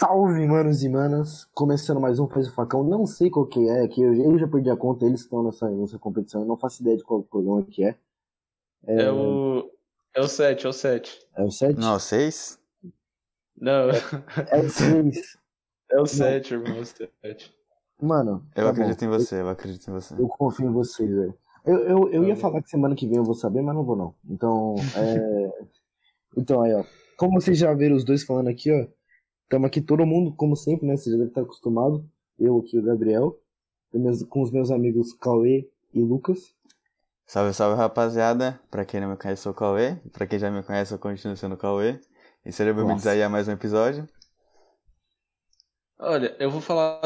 Salve, manos e manas! Começando mais um Faz o Facão. Não sei qual que é, que eu, eu já perdi a conta, eles estão nessa, nessa competição. Eu não faço ideia de qual programa que é. É, é o. É o 7, é o 7. É o 7? Não, é o 6? Não. É o 6. É o 7, irmão, é o 7. Mano. Eu tá acredito bom. em você, eu acredito em você. Eu confio em vocês, velho. Eu, eu, eu ia Tá falar que semana que vem eu vou saber, mas não vou não. Então, é... Então aí, ó. Como vocês já viram os dois falando aqui, ó. Estamos aqui todo mundo, como sempre, né? Você já deve estar acostumado. Eu aqui, o Gabriel. com os meus amigos Cauê e Lucas. Salve, salve rapaziada. Pra quem não me conhece, eu sou o Cauê. Pra quem já me conhece, eu continuo sendo o Cauê. E sejam bem-vindos aí a mais um episódio. Olha, eu vou falar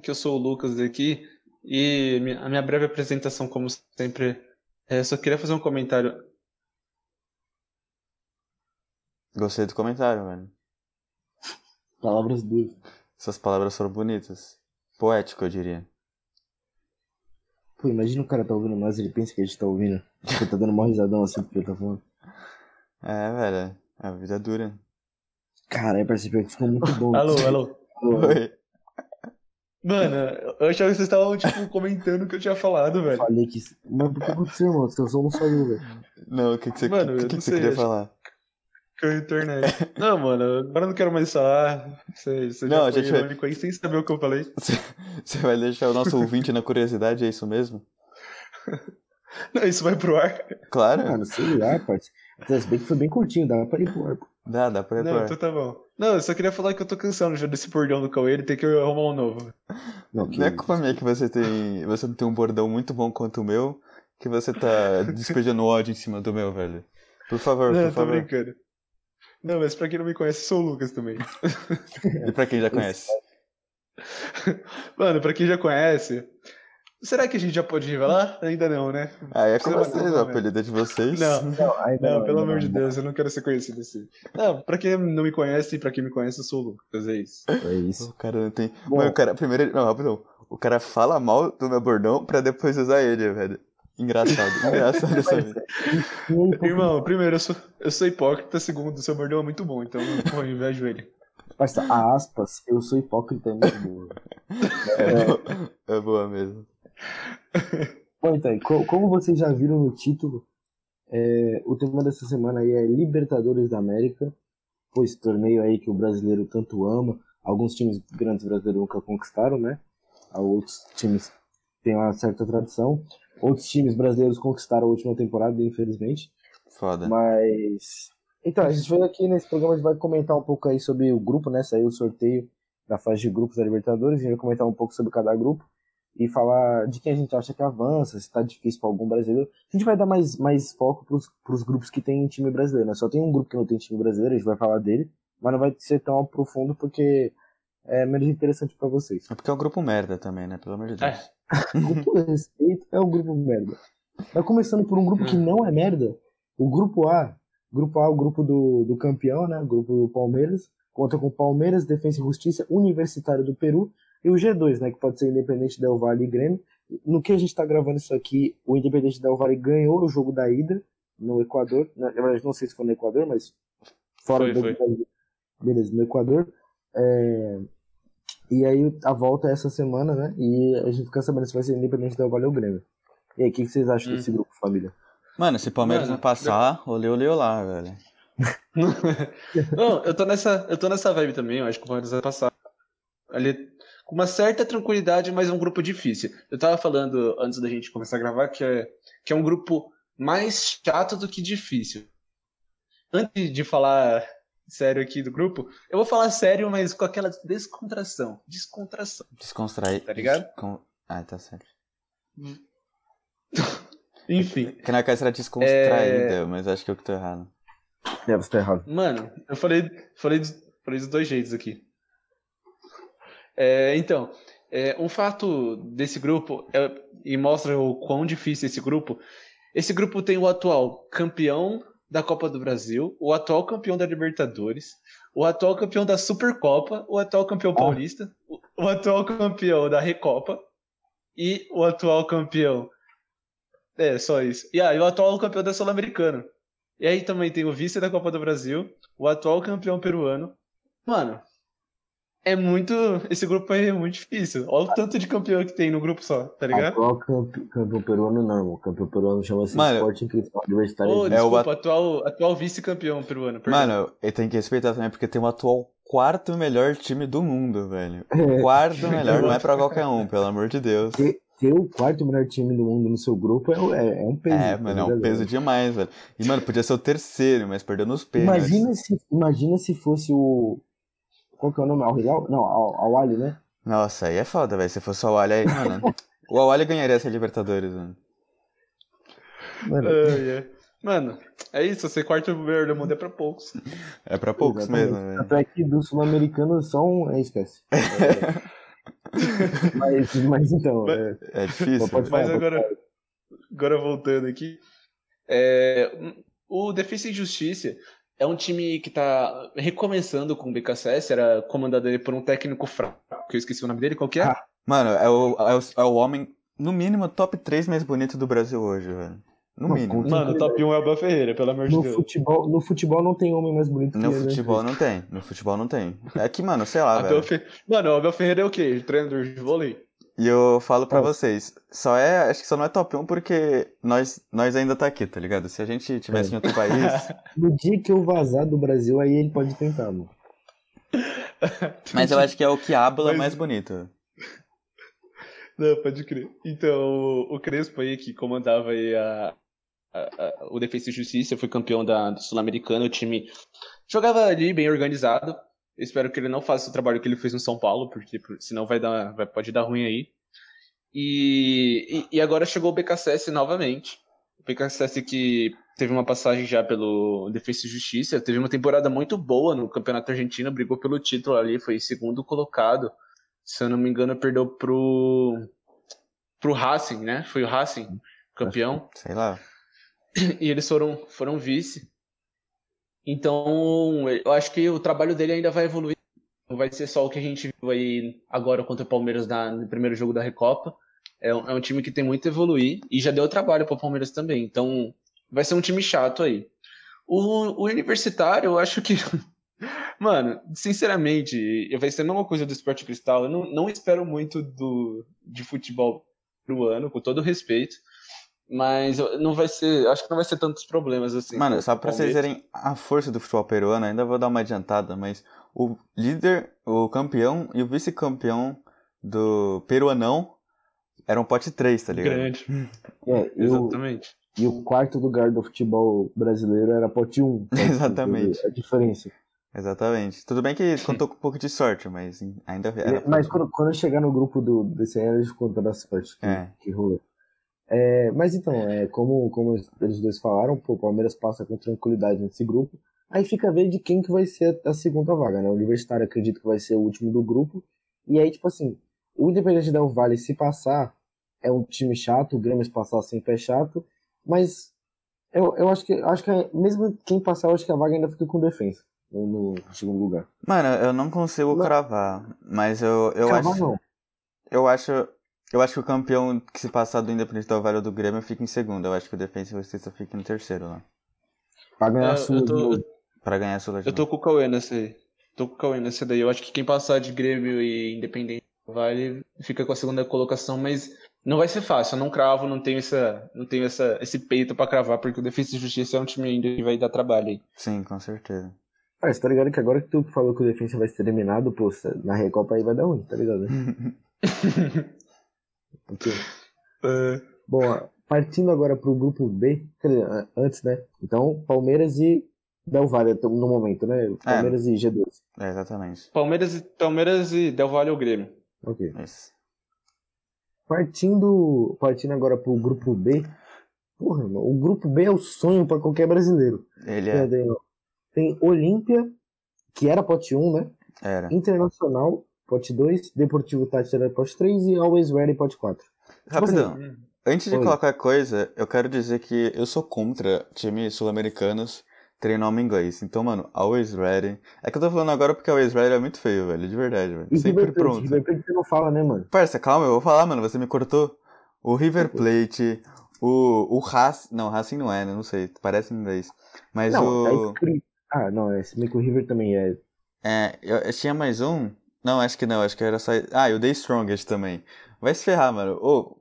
que eu sou o Lucas aqui e a minha breve apresentação, como sempre, é, só queria fazer um comentário. Gostei do comentário, velho. Palavras duras. Suas palavras foram bonitas. Poético, eu diria. Pô, imagina o cara tá ouvindo nós, ele pensa que a gente tá ouvindo. Tipo, tá dando uma risadão assim porque ele tá falando. É, velho. A vida é dura. Caralho, percebeu que ficou muito bom. Alô, alô. Alô. Oi. Mano, eu achava que vocês estavam, tipo, comentando o que eu tinha falado, velho. Falei que. Mas por que aconteceu, mano? Seu som não saiu, velho. Não, o que, que você, Mano, o que, eu que não você sei, queria acho- falar? Com a internet. Não, mano, agora eu não quero mais falar. Você, você Não, já a foi gente vai- irônico aí sem saber o que eu falei. Você, vai deixar o nosso ouvinte na curiosidade, é isso mesmo? Não, isso vai pro ar. Claro. Mano, sei lá, parceiro. Se bem que foi bem curtinho, dá pra ir pro ar. Dá, dá pra Não, repor. então tá bom. Não, eu só queria falar que eu tô cansado já desse bordão do Cauê, ele tem que arrumar um novo. Não, que Não é culpa minha que você tem. Você não tem um bordão muito bom quanto o meu, que você tá despejando ódio em cima do meu, velho. Por favor, Não, por eu tô favor. brincando. Não, mas pra quem não me conhece, eu sou o Lucas também. E pra quem já conhece? Mano, pra quem já conhece, será que a gente já pode revelar? Ainda não, né? Ah, é com Você vai vocês, o apelido é de vocês. Não, Não, não, pelo amor de. Deus, eu não quero ser conhecido assim. Não, pra quem não me conhece e pra quem me conhece, eu sou o Lucas, é isso. É isso. O cara não tem. Bom. Mano, o cara, primeiro. Não, rapidão. O cara fala mal do meu bordão pra depois usar ele, velho. Engraçado, engraçado essa vida. Irmão, primeiro, eu sou, eu sou hipócrita, segundo, o seu bordão é muito bom, então eu invejo ele. Parça, a aspas, eu sou hipócrita é muito boa. É, boa, é boa mesmo. Bom, então, co- como vocês já viram no título, é, o tema dessa semana aí é Libertadores da América, pois torneio aí que o brasileiro tanto ama. Alguns times grandes brasileiros nunca conquistaram, né? Há Outros times têm uma certa tradição. Outros times brasileiros conquistaram a última temporada, infelizmente. Foda. Mas. Então, a gente veio aqui nesse programa, a gente vai comentar um pouco aí sobre o grupo, né? Saiu o sorteio da fase de grupos da Libertadores, a gente vai comentar um pouco sobre cada grupo e falar de quem a gente acha que avança, se tá difícil para algum brasileiro. A gente vai dar mais, mais foco pros, pros grupos que tem time brasileiro, né? Só tem um grupo que não tem time brasileiro, a gente vai falar dele, mas não vai ser tão profundo porque é menos interessante para vocês. É porque é um grupo merda também, né? Pelo amor de Deus. É. Com todo respeito, é um grupo merda. Mas começando por um grupo que não é merda, o grupo A. Grupo A é o grupo do, do campeão, né? O grupo do Palmeiras. Conta com Palmeiras, Defensa e Justiça, Universitário do Peru e o G2, né? Que pode ser Independente Del Valle e Grêmio. No que a gente tá gravando isso aqui, o Independente Del Valle ganhou o jogo da ida no Equador. Na na verdade, não sei se foi no Equador, mas fora Foi, do foi. Beleza, no Equador. É, E aí a volta é essa semana, né? E a gente fica sabendo se vai ser Independente Del Valle ou Grêmio. E aí, o que, que vocês acham Hum. desse grupo, família? Mano, se Palmeiras Mano, não passar, olê, olê, olá, velho. Não, eu tô nessa, eu tô nessa vibe também, eu acho que o Palmeiras vai passar. Ali, com uma certa tranquilidade, mas é um grupo difícil. Eu tava falando antes da gente começar a gravar que é, que é um grupo mais chato do que difícil. Antes de falar sério aqui do grupo, eu vou falar sério, mas com aquela descontração. Descontração. Descontrair. Tá ligado? Descon- Ah, tá certo. Enfim, Que na casa era É. descontraída, mas acho que eu que tô errado. É, você tá errado. Mano, eu falei, falei, dos- falei dos dois jeitos aqui. É, então, é, um fato desse grupo, é- e mostra o quão difícil é esse grupo, esse grupo tem o atual campeão da Copa do Brasil, o atual campeão da Libertadores, o atual campeão da Supercopa, o atual campeão paulista, o, atual campeão da Recopa e o atual campeão. É, só isso. E aí, o atual campeão da Sul-Americana. E aí também tem o vice da Copa do Brasil, o atual campeão peruano. Mano, é muito. Esse grupo aí é muito difícil. Olha o tanto de campeão que tem no grupo só, tá ligado? Atual campe- campeão peruano não, irmão. Campeão peruano chama-se Sporting Cristal Universitário. Ô, de- É o desculpa, atual, atual vice-campeão peruano. perdão. Mano, ele tem que respeitar também, porque tem o atual quarto melhor time do mundo, velho. É. Quarto melhor, não é pra qualquer um, pelo amor de Deus. Ter, ter o quarto melhor time do mundo no seu grupo é, é, é um peso. É, tá mano, é um peso demais, velho. E, mano, podia ser o terceiro, mas perdeu nos pênaltis. Imagina se, imagina se fosse o. Qual que é o nome? Al Hilal? Não, Al, Al Ali, né? Nossa, aí é foda, velho. Se fosse o Awali aí, mano. o Awali ganharia essa Libertadores, mano. Mano, Ai, ai. Mano, é isso, ser quarto melhor do mundo é pra poucos. É pra poucos exatamente. mesmo, velho. Até que do sul-americano só um. É, esquece. É, mas, mas então. É, É difícil. Velho. Mas falar, agora, agora voltando aqui. é, o Defesa e Justiça é um time que tá recomeçando com o BKSS, era comandado aí por um técnico fraco, que eu esqueci o nome dele, qual que é? Ah, Mano, é o, é, o, é o homem, no mínimo, top 3 mais bonito do Brasil hoje, velho. No Não, mínimo. Mano, o top 1 é o Abel Ferreira, pelo amor de no, Deus. futebol, no futebol não tem homem mais bonito No que ele, né? futebol não tem. No futebol não tem. É que, mano, sei lá, Abel velho. Fe- Mano, o Abel Ferreira é o quê? Treinador de vôlei? E eu falo pra Ah. vocês, só é, acho que só não é top 1 porque nós, nós ainda tá aqui, tá ligado? Se a gente tivesse É. em outro país, No dia que eu vazar do Brasil, aí ele pode tentar, mano. mas eu acho que é o que habla Mas- mais bonito. Não, pode crer. Então, o, o Crespo aí, que comandava aí a, a- a- o Defesa e Justiça, foi campeão da, do Sul-Americano, o time jogava ali bem organizado. Eu espero que ele não faça o trabalho que ele fez no São Paulo, porque por- senão vai dar, vai, pode dar ruim aí. E, e, e agora chegou o BKSS novamente. O BKSS que teve uma passagem já pelo Defesa e Justiça, teve uma temporada muito boa no Campeonato Argentino, brigou pelo título ali, foi segundo colocado. Se eu não me engano, perdeu pro pro Racing, né? Foi o Racing campeão Sei lá. e eles foram foram vice. Então, eu acho que o trabalho dele ainda vai evoluir. Não vai ser só o que a gente viu aí agora contra o Palmeiras na- no primeiro jogo da Recopa. É um, é um time que tem muito a evoluir e já deu trabalho para o Palmeiras também. Então, vai ser um time chato aí. O, o Universitário, eu acho que. Mano, sinceramente, vai ser a mesma coisa do Esporte Cristal. Eu não, não espero muito do, de futebol pro ano, com todo respeito. Mas não vai ser. Acho que não vai ser tantos problemas assim. Mano, só pra vocês verem a força do futebol peruano, ainda vou dar uma adiantada, mas o líder, o campeão e o vice-campeão do peruanão eram pote 3, tá ligado? Grande. É, eu, Exatamente. e o quarto lugar do futebol brasileiro era pote 1. Exatamente. A diferença. Exatamente. Tudo bem que contou com um pouco de sorte, mas ainda era. Mas quando, quando eu chegar no grupo do, desse aí, a gente conta da sorte que, É. que rolou. É, mas então, é, como, como eles dois falaram, pô, o Palmeiras passa com tranquilidade nesse grupo. Aí fica a ver de quem que vai ser a segunda vaga, né? O Universitário acredito que vai ser o último do grupo. E aí, tipo assim, o Independente Del Vale, se passar, é um time chato, o Grêmio se passar sempre é chato, mas eu, eu acho que acho que mesmo quem passar, eu acho que a vaga ainda fica com defesa no, no segundo lugar. Mano, eu não consigo Não. cravar, mas eu, eu Cravar acho. não. Eu acho. Eu acho que o campeão que se passar do Independente do Vale ou do Grêmio fica em segundo. Eu acho que o Defensa e Justiça fica em terceiro lá. Pra ganhar É, a sua de tô-. Pra ganhar a Sula de Eu tô novo. com o Cauê nessa aí. Tô com o Cauê nessa daí. Eu acho que quem passar de Grêmio e Independente Vale fica com a segunda colocação, mas não vai ser fácil. Eu não cravo, não tenho, essa, não tenho essa, esse peito pra cravar, porque o Defesa e Justiça é um time ainda que vai dar trabalho aí. Sim, com certeza. Ah, você tá ligado que agora que tu falou que o Defensa vai ser eliminado, pô, cê- na Recopa aí vai dar ruim, tá ligado? Né? Porque- Bom, ó, partindo agora pro grupo B, antes, né? Então, Palmeiras e Del Valle no momento, né? Palmeiras e G2. É, exatamente. Palmeiras, e- Palmeiras e Del Valle ou Grêmio. Ok. Isso. Partindo, partindo agora pro grupo B, porra, irmão, o grupo B é o sonho pra qualquer brasileiro. Ele É, é. Tem, tem Olímpia, que era pote 1, né? Era. Internacional, pote 2, Deportivo Táchira, pote 3 e Always Ready, pote 4. Rapidão. Antes de Oi. colocar coisa, eu quero dizer que eu sou contra times sul-americanos treinar nome inglês. Então, mano, always ready. É que eu tô falando agora porque always ready é muito feio, velho. De verdade, velho. E Sempre River pronto. River Plate você não fala, né, mano? Parça, calma, eu vou falar, mano. Você me cortou. O River Plate, o, o Racing. Não, Racing não é, né? Não sei. Parece em inglês. Mas não, tá o. escrito. Ah, não, é, se bem que o River também é. É, eu, eu tinha mais um Não, acho que não, acho que era só. Ah, e o The Strongest também. Vai se ferrar, mano. Ô,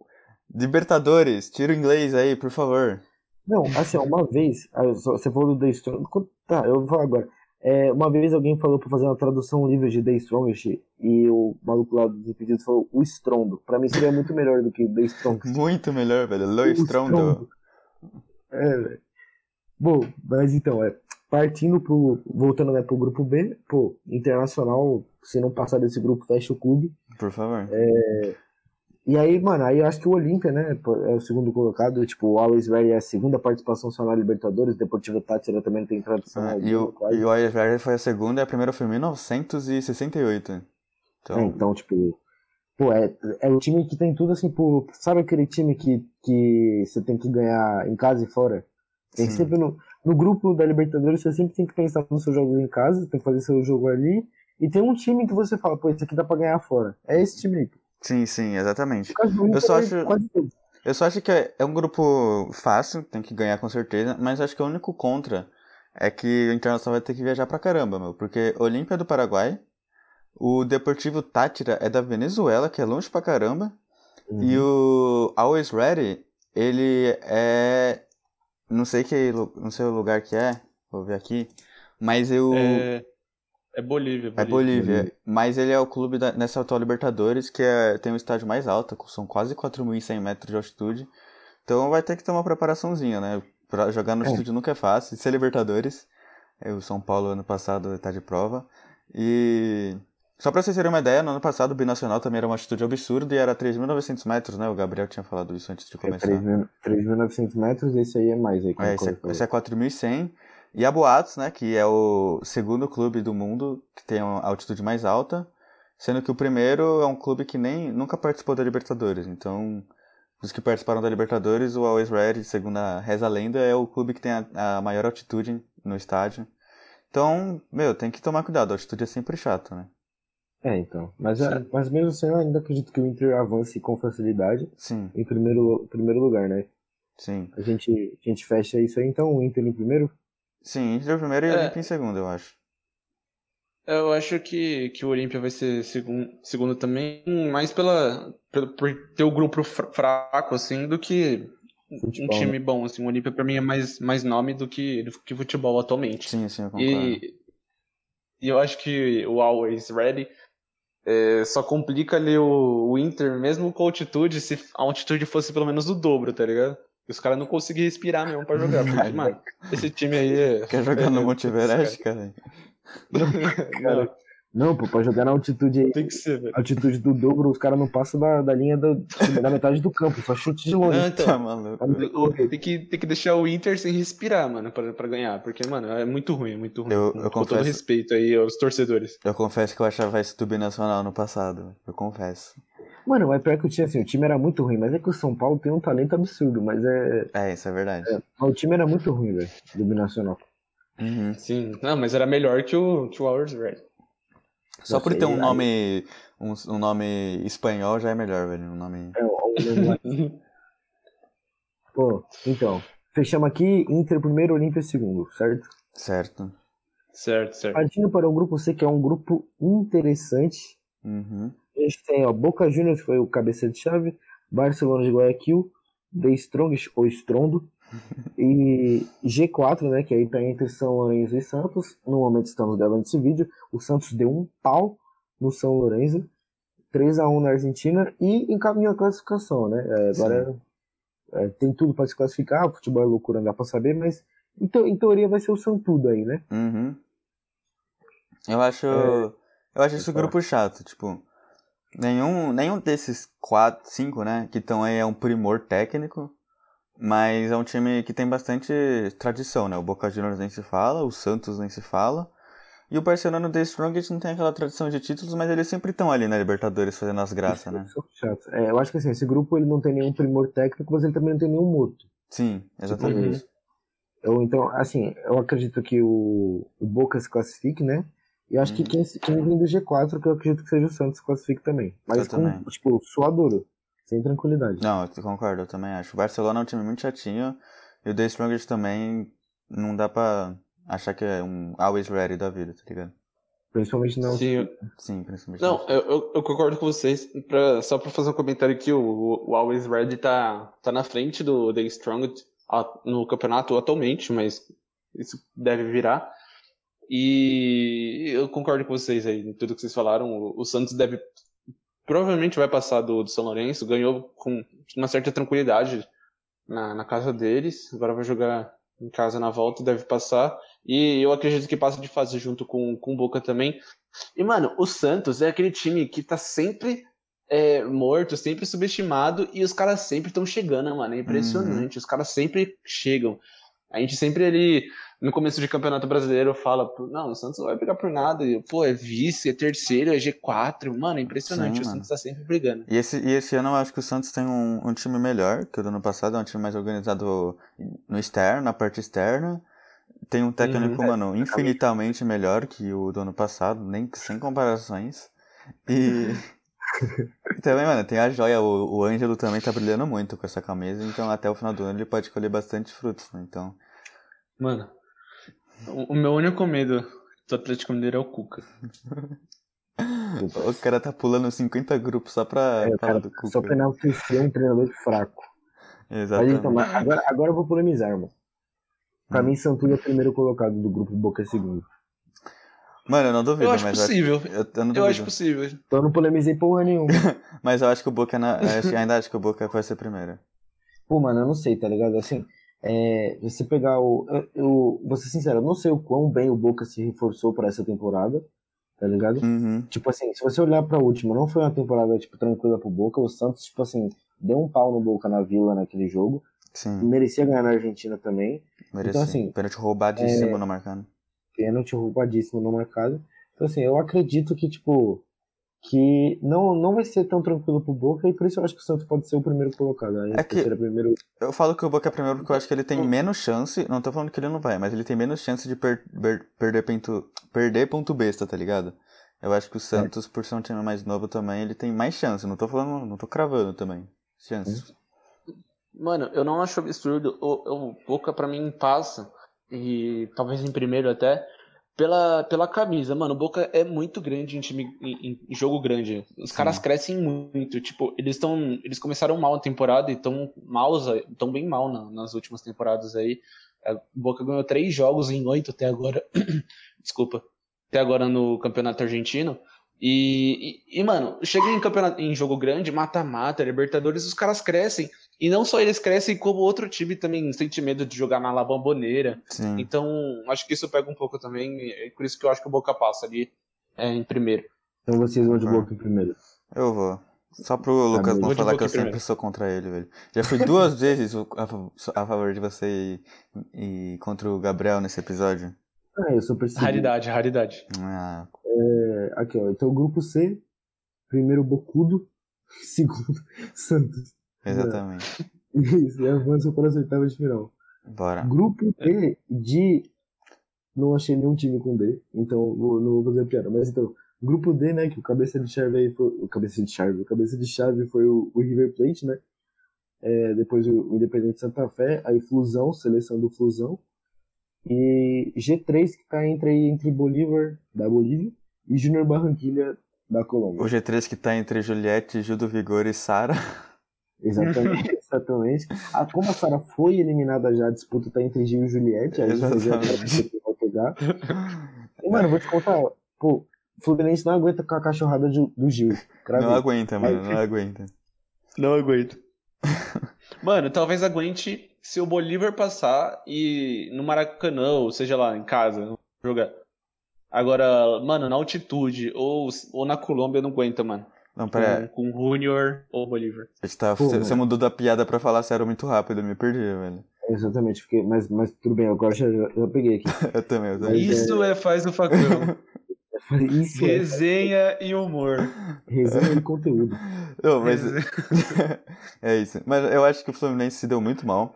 Libertadores, tira o inglês aí, por favor. Não, assim, uma vez, ah, você falou do The Strongest. Tá, eu vou falar agora. É, uma vez alguém falou pra fazer uma tradução livre de The Strongest e o maluco lá dos impedidos falou o estrondo. Pra mim seria muito melhor do que The Strongest. Muito melhor, velho. Lo O Strondo. É, velho. Bom, mas então, é. Partindo pro. Voltando né, pro grupo B, pô, Internacional, se não passar desse grupo, fecha o clube. Por favor. E aí, mano, aí eu acho que o Olímpia, né, é o segundo colocado. Tipo, o Always Ready é a segunda participação só na Libertadores. Deportivo Tátira também tem tradição. Ah, né, e o, quase. e o Always Ready foi a segunda e a primeira foi em 1968. Então, É, então, tipo, pô, é, é o time que tem tudo assim, pô, sabe aquele time que, que você tem que ganhar em casa e fora? Tem Sim. sempre no, no grupo da Libertadores, você sempre tem que pensar nos seus jogos em casa, tem que fazer seu jogo ali, e tem um time que você fala, pô, esse aqui dá pra ganhar fora. É esse time aí. sim, sim, exatamente. No Inter, só acho-. Eu só acho que é é um grupo fácil, tem que ganhar com certeza, mas acho que o único contra é que o Internacional vai ter que viajar pra caramba, meu, porque Olímpia é do Paraguai, o Deportivo Tátira é da Venezuela, que é longe pra caramba, e o Always Ready, ele é não sei que não sei o lugar que é, vou ver aqui, mas eu É, é Bolívia, é Bolívia, mas ele é o clube da, nessa atual Libertadores, que é, tem o estádio mais alto, são quase 4.100 metros de altitude. Então vai ter que ter uma preparaçãozinha, né? Pra jogar no É. altitude nunca é fácil. Ser Libertadores, é, o São Paulo ano passado tá de prova. E só pra vocês terem uma ideia, no ano passado o Binacional também era uma altitude absurda e era 3.900 metros, né? O Gabriel tinha falado isso antes de É começar. 3.900 metros, esse aí é mais aí. É, esse, é, esse é 4.100. E a Boatos, né, que é o segundo clube do mundo que tem a altitude mais alta, sendo que o primeiro é um clube que nem nunca participou da Libertadores. Então, os que participaram da Libertadores, o Always Ready, segundo a reza lenda, é o clube que tem a, a maior altitude no estádio. Então, meu, tem que tomar cuidado, a altitude é sempre chato, né? É, então. Mas, é, mas mesmo assim, eu ainda acredito que o Inter avance com facilidade Sim, em primeiro, primeiro lugar, né? sim. A gente, a gente fecha isso aí, então o Inter em primeiro? Sim, Inter primeiro e É. Olimpia em segundo, eu acho. Eu acho que, que o Olímpia vai ser segundo, segundo também, mais pela, pelo, por ter o grupo fra- fraco, assim, do que um Futebol, time bom, assim. O Olímpia pra mim é mais, mais nome do que, do que futebol atualmente. Sim, sim, eu concordo. E, e eu acho que o Always Ready é, só complica ali o, o Inter, mesmo com a altitude, se a altitude fosse pelo menos o dobro, tá ligado? E os caras não conseguiam respirar mesmo pra jogar. Porque, mano, esse time aí é. Quer jogar no é- Monte Everest, cara? Não, Não, pô, pra jogar na altitude aí, tem que ser, velho. altitude do dobro, os caras não passam da, da linha da, da metade do campo, só chute de longe. Não, então, Tá não que correr. Tem que, tem que deixar o Inter sem respirar, mano, pra, pra ganhar. Porque, mano, é muito ruim, é muito ruim. Eu- com, eu com todo confesso- respeito aí aos torcedores. Eu confesso que eu achava esse do Binacional no passado. Eu confesso. Mano, é pior que o time, assim, o time era muito ruim, mas é que o São Paulo tem um talento absurdo, mas é. É, isso é verdade. mas O time era muito ruim, velho, do Binacional. Uhum. Sim, não, mas era melhor que o, que o Hours Red. Só por ter um aí- nome. Um, um nome espanhol já é melhor, velho. Um nome. É, o- o- Pô, então. Fechamos aqui, Inter primeiro, Olímpia segundo, certo? Certo. certo, certo. Partindo para o grupo C, que é um grupo interessante. Uhum. A gente tem, ó, Boca Juniors, que foi o cabeça de chave, Barcelona de Guayaquil, The Strongest, ou Estrondo, e G4, né, que aí tá entre São Lourenço e Santos. No momento estamos gravando esse vídeo, o Santos deu um pau no São Lourenço, 3 a 1 na Argentina, e encaminhou a classificação, né, É, agora é, tem tudo para se classificar, o futebol é loucura, não dá para saber, mas em, teo- em teoria vai ser o Santudo aí, né? Uhum. Eu acho. É, eu acho esse grupo chato, tipo. Nenhum, nenhum desses quatro, cinco, né, que estão aí é um primor técnico, mas é um time que tem bastante tradição, né? O Boca Juniors nem se fala, o Santos nem se fala, e o Barcelona The Strongest não tem aquela tradição de títulos, mas eles sempre estão ali na Libertadores fazendo as graças, né? É chato. É, eu acho que assim, esse grupo ele não tem nenhum primor técnico, mas ele também não tem nenhum morto. Sim, exatamente. Eu, então, assim, eu acredito que o, o Boca se classifique, né? E eu acho que Uhum. quem, quem vem do G4, que eu acredito que seja o Santos, se classifique também. Mas Eu com, também. tipo, suadoro. Sem tranquilidade. Não, eu concordo, eu também acho. O Barcelona é um time muito chatinho, e o The Strongest também não dá pra achar que é um always ready da vida, tá ligado? Principalmente não. Sim, Sim, principalmente. Não, eu, eu, eu concordo com vocês. Pra, só pra fazer um comentário aqui, o, o Always Red tá, tá na frente do The Strong a- no campeonato atualmente, mas isso deve virar. E eu concordo com vocês aí, em tudo que vocês falaram. O, o Santos deve. Provavelmente vai passar do, do São Lourenço, ganhou com uma certa tranquilidade na, na casa deles, agora vai jogar em casa na volta, deve passar. E eu acredito que passa de fase junto com, com o Boca também. E, mano, o Santos é aquele time que tá sempre é, morto, sempre subestimado, e os caras sempre estão chegando, mano. É impressionante. Os caras sempre chegam. A gente sempre ali, no começo de campeonato brasileiro, fala, não, o Santos não vai brigar por nada. E, pô, é vice, é terceiro, é G4. Mano, é impressionante. Sim, o mano. Santos tá sempre brigando. E esse, e esse ano eu acho que o Santos tem um, um time melhor que o do ano passado, é um time mais organizado no externo, na parte externa. Tem um técnico, Uhum. mano, infinitamente melhor que o do ano passado, nem sem comparações. E e também, mano, tem a joia, o, o Ângelo também tá brilhando muito com essa camisa, então até o final do ano ele pode colher bastante frutos, né? Então, Mano, o, o meu único medo do Atlético Mineiro é o Cuca. o cara tá pulando 50 grupos só pra É, falar cara, do Cuca. só pra enaltecer um treinador fraco. Mas Exatamente. então, mas agora, agora eu vou polemizar, mano. Pra Hum. mim, Santos é o primeiro colocado do grupo Boca é segundo. Mano, eu não duvido, Eu acho mas possível. eu acho, eu, eu não Eu acho possível. Então eu não polemizei porra nenhuma. Mas eu acho que o Boca, na, eu acho- ainda acho que o Boca vai ser primeiro. Pô, mano, eu não sei, tá ligado? Assim, é, você pegar o. Eu, eu vou ser sincero, eu não sei o quão bem o Boca se reforçou pra essa temporada, tá ligado? Uhum. Tipo assim, se você olhar pra última, não foi uma temporada, tipo, tranquila pro Boca. O Santos, tipo assim, deu um pau no Boca na Vila naquele jogo. Sim, Merecia ganhar na Argentina também. merecia. assim, Pênalti roubadíssimo é- no marcado. Pênalti roubadíssimo no mercado. Então, assim, eu acredito que, tipo, que não, não vai ser tão tranquilo pro Boca e por isso eu acho que o Santos pode ser o primeiro colocado. Aí, É que- terceiro, primeiro. Eu falo que o Boca é primeiro porque eu acho que ele tem menos chance. Não tô falando que ele não vai, mas ele tem menos chance de per- per- perder, ponto, perder ponto besta, tá ligado? Eu acho que o Santos, por ser um time mais novo também, ele tem mais chance. Não tô falando, não tô cravando também. Chance. Mano, eu não acho absurdo. O, o Boca pra mim passa, e talvez em primeiro até, pela, pela camisa. Mano, o Boca é muito grande em time em, em jogo grande. Os Sim. caras crescem muito. Tipo, eles estão. Eles começaram mal a temporada e estão mal, tão bem mal na- nas últimas temporadas aí. É, O Boca ganhou três jogos em oito até agora. Desculpa. Até agora no campeonato argentino. E, e, e, mano, chega em campeonato em jogo grande, mata-mata, Libertadores, os caras crescem. E não só eles crescem, como outro time também sente medo de jogar na La Bombonera. Sim. Então, acho que isso pega um pouco também. E é por isso que eu acho que o Boca passa ali é, em primeiro. Então vocês vão de Ah. Boca em primeiro. Eu vou. Só pro Lucas bom. não falar que eu sempre primeiro. sou contra ele, velho. Já fui duas vezes o- a, fa- a favor de você e, e contra o Gabriel nesse episódio. Ah, eu sou perseguido. Raridade, raridade. Ah, É, aqui, ó. Então, grupo C, primeiro Bocudo, segundo Santos. Exatamente. Isso, e avança para as oitavas de final. Bora. Grupo D de. Não achei nenhum time com D, então vou- não vou fazer piada. Mas então, grupo D, né? Que o cabeça de chave aí foi. O cabeça de chave, o cabeça de chave foi o, o River Plate, né? É, depois o, Independente Santa Fé, aí Flusão, seleção do Flusão. E G3 que tá entre, entre Bolívar, da Bolívia, e Júnior Barranquilha, da Colômbia. O G3 que tá entre Juliette, Gil do Vigor e Sara. Exatamente, exatamente. Ah, como a Sara foi eliminada já, a disputa tá entre Gil e Juliette, aí você já vai pegar. E, mano, vou te contar, pô, o Fluminense não aguenta com a cachorrada de- do Gil. Cravei. Não aguenta, mano, não aguenta. Não aguento. Mano, talvez aguente se o Bolívar passar e no Maracanã, ou seja lá, em casa, jogar. Agora, mano, na altitude ou, ou na Colômbia não aguenta, mano. Não, pera, Com, com Junior ou Bolívar. a gente tá, Pô, você, você mudou da piada pra falar sério muito rápido, eu me perdi, velho. Exatamente, fiquei, mas, mas tudo bem, agora já, já, já peguei aqui. Eu também, eu também. Isso é faz o facão. Isso é Resenha e humor. resenha de conteúdo. Não, mas... é isso. Mas eu acho que o Fluminense se deu muito mal.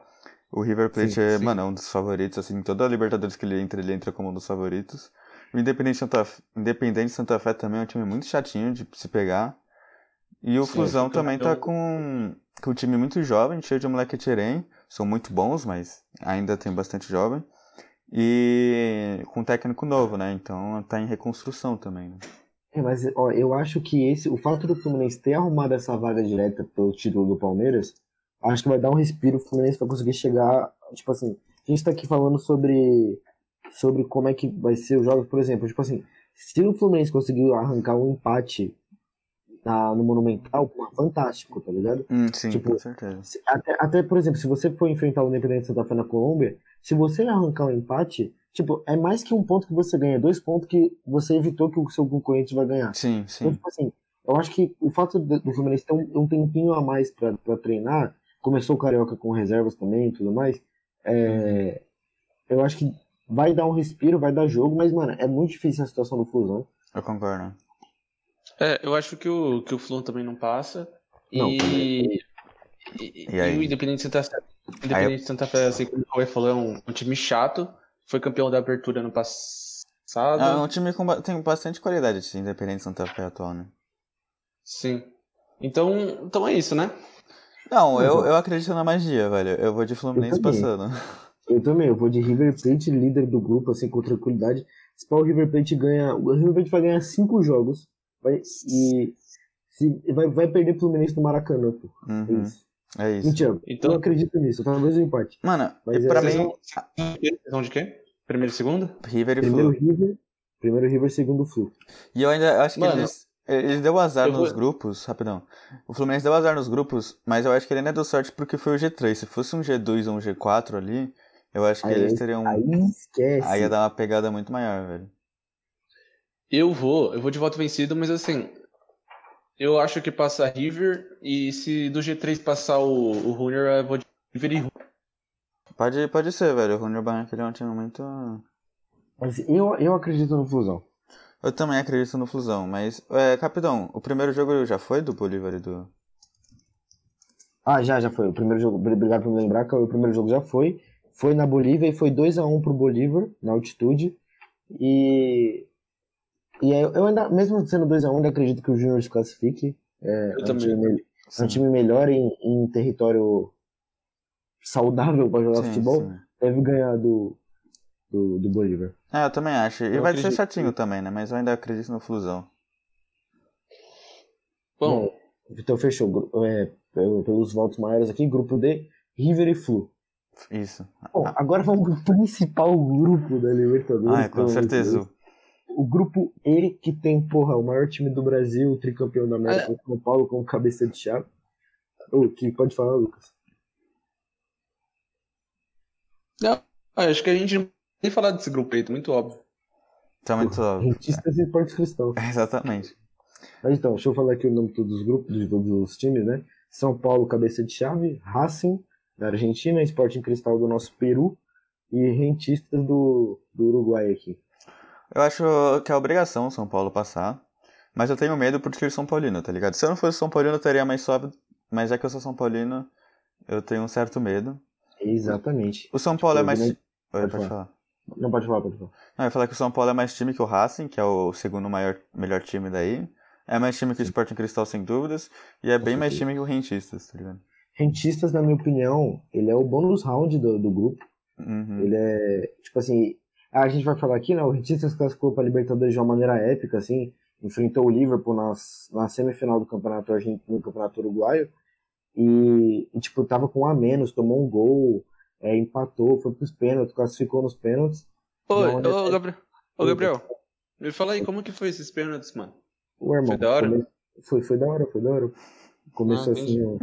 O River Plate Sim, é, sim. mano, é um dos favoritos, assim, toda a Libertadores que ele entra, ele entra como um dos favoritos. O Independente Santa, Independente Santa Fé também é um time muito chatinho de se pegar. E o Sim, Flusão fica- também tá eu- com, com um time muito jovem, cheio de moleque tirem. São muito bons, mas ainda tem bastante jovem. E com técnico novo, né? Então tá em reconstrução também. Né? É, mas ó, eu acho que esse, o fato do Fluminense ter arrumado essa vaga direta pelo título do Palmeiras, acho que vai dar um respiro pro Fluminense pra conseguir chegar. Tipo assim, a gente tá aqui falando sobre, sobre como é que vai ser os jogos, por exemplo. Tipo assim, se o Fluminense conseguir arrancar um empate na, no Monumental, fantástico, tá ligado? Hum, sim, Tipo, com certeza. Se- Até, até, por exemplo, se você for enfrentar o Independente Santa Fé na Colômbia, se você arrancar um empate, tipo, é mais que um ponto que você ganha, dois pontos que você evitou que o seu concorrente vai ganhar. Sim, Então, sim. tipo assim, eu acho que o fato do do Fluminense ter um, um tempinho a mais pra, pra treinar, começou o Carioca com reservas também e tudo mais, é, eu acho que vai dar um respiro, vai dar jogo, mas, mano, é muito difícil a situação do Flusão. Eu concordo. É, eu acho que o, que o Flu também não passa. Não, e, e, E aí? e o Independente Santa Fé, o Independente Santa Fé, assim como o Cauê falou, é um, um time chato. Foi campeão da abertura ano passado. Ah, é um time com tem bastante qualidade, esse Independente Santa Fé atual, né? Sim. Então, então é isso, né? Não, eu, Uhum. eu acredito na magia, velho. Eu vou de Fluminense também. passando. Eu também, eu vou de River Plate, líder do grupo, assim, com tranquilidade. Se o River Plate ganha. O River Plate vai ganhar cinco jogos. Vai, e se, vai, vai perder pro Fluminense no Maracanã, pô. É Uhum, isso. é isso. Mentira, eu Então- não acredito nisso. Talvez o empate. Mano, Mas e é- pra vocês mim, vão- Vocês vão de quê? Primeiro e segundo? River e Primeiro Flu. River, primeiro River, segundo Flu. E eu ainda acho que Mano, eles, eles deu azar eu vou- nos grupos, rapidão. O Fluminense deu azar nos grupos, mas eu acho que ele ainda deu sorte porque foi o G3. Se fosse um G2 ou um G4 ali, eu acho que Aí- eles teriam. Aí esquece. Aí ia dar uma pegada muito maior, velho. Eu vou, eu vou de voto vencido, mas assim, eu acho que passa River e se do G3 passar o, o Junior, eu vou de River e Junior. Pode, pode ser, velho. O Junior Barranca é um time muito. Mas eu, eu acredito no Flusão. Eu também acredito no Flusão, mas. É, Capitão, o primeiro jogo já foi do Bolívar e do. Ah, já, já foi. O primeiro jogo, obrigado por me lembrar, que o primeiro jogo já foi. Foi na Bolívia e foi 2x1 pro Bolívar, na altitude. E. E aí, eu ainda, mesmo sendo 2x1, ainda acredito que o Júnior se classifique. É, Eu é um também. time, me- é um time melhor em, em território saudável para jogar Sim, futebol. sim. Deve ganhar do, do, do Bolívar. É, eu também acho. E Eu vai ser acredito. chatinho também, né? Mas eu ainda acredito no Flusão. Bom, Então fechou. É, pelo- pelos votos maiores aqui, grupo D, River e Flu. Isso. Bom, agora vamos pro principal grupo da Libertadores. Ah, com provavelmente. certeza. O grupo E, que tem, porra, o maior time do Brasil, o tricampeão da América, o São Paulo com cabeça de chave. Ô, que pode falar, Lucas? ah, acho que a gente não tem nem falar desse grupo aí, tá muito óbvio. Tá muito óbvio. Rentistas e esportes cristãos. Exatamente. Mas então, deixa eu falar aqui o nome de todos os grupos, de todos os times, né? São Paulo, cabeça de chave, Racing, da Argentina, Sporting Cristal do nosso Peru e Rentistas do, do Uruguai aqui. Eu acho que é obrigação o São Paulo passar. Mas eu tenho medo por ser São Paulino, tá ligado? Se eu não fosse São Paulino, eu teria mais sóbrio. Mas já que eu sou São Paulino, eu tenho um certo medo. Exatamente. O São Paulo é mais. eu Oi, pode pode falar. falar. Não pode falar, pode falar. Não, eu ia falar que o São Paulo é mais time que o Racing, que é o segundo maior, melhor time daí. É mais time que o Sporting Cristal, sem dúvidas. E é Com bem mais certeza. time que o Rentistas, tá ligado? Rentistas, na minha opinião, ele é o bônus round do, do grupo. Uhum. Ele é, tipo assim, a gente vai falar aqui, né? O Rentistas classificou para Libertadores de uma maneira épica, assim, enfrentou o Liverpool nas, na semifinal do campeonato argentino, do campeonato uruguaio, e, e, tipo, tava com um a menos, tomou um gol, é, empatou, foi pros pênaltis, classificou nos pênaltis. Ô, ô, é- Gabriel, ô, Gabriel, me fala aí, como que foi esses pênaltis, mano? O irmão, Foi da hora? come- Foi, foi da hora, foi da hora. Começou Ah, assim, o,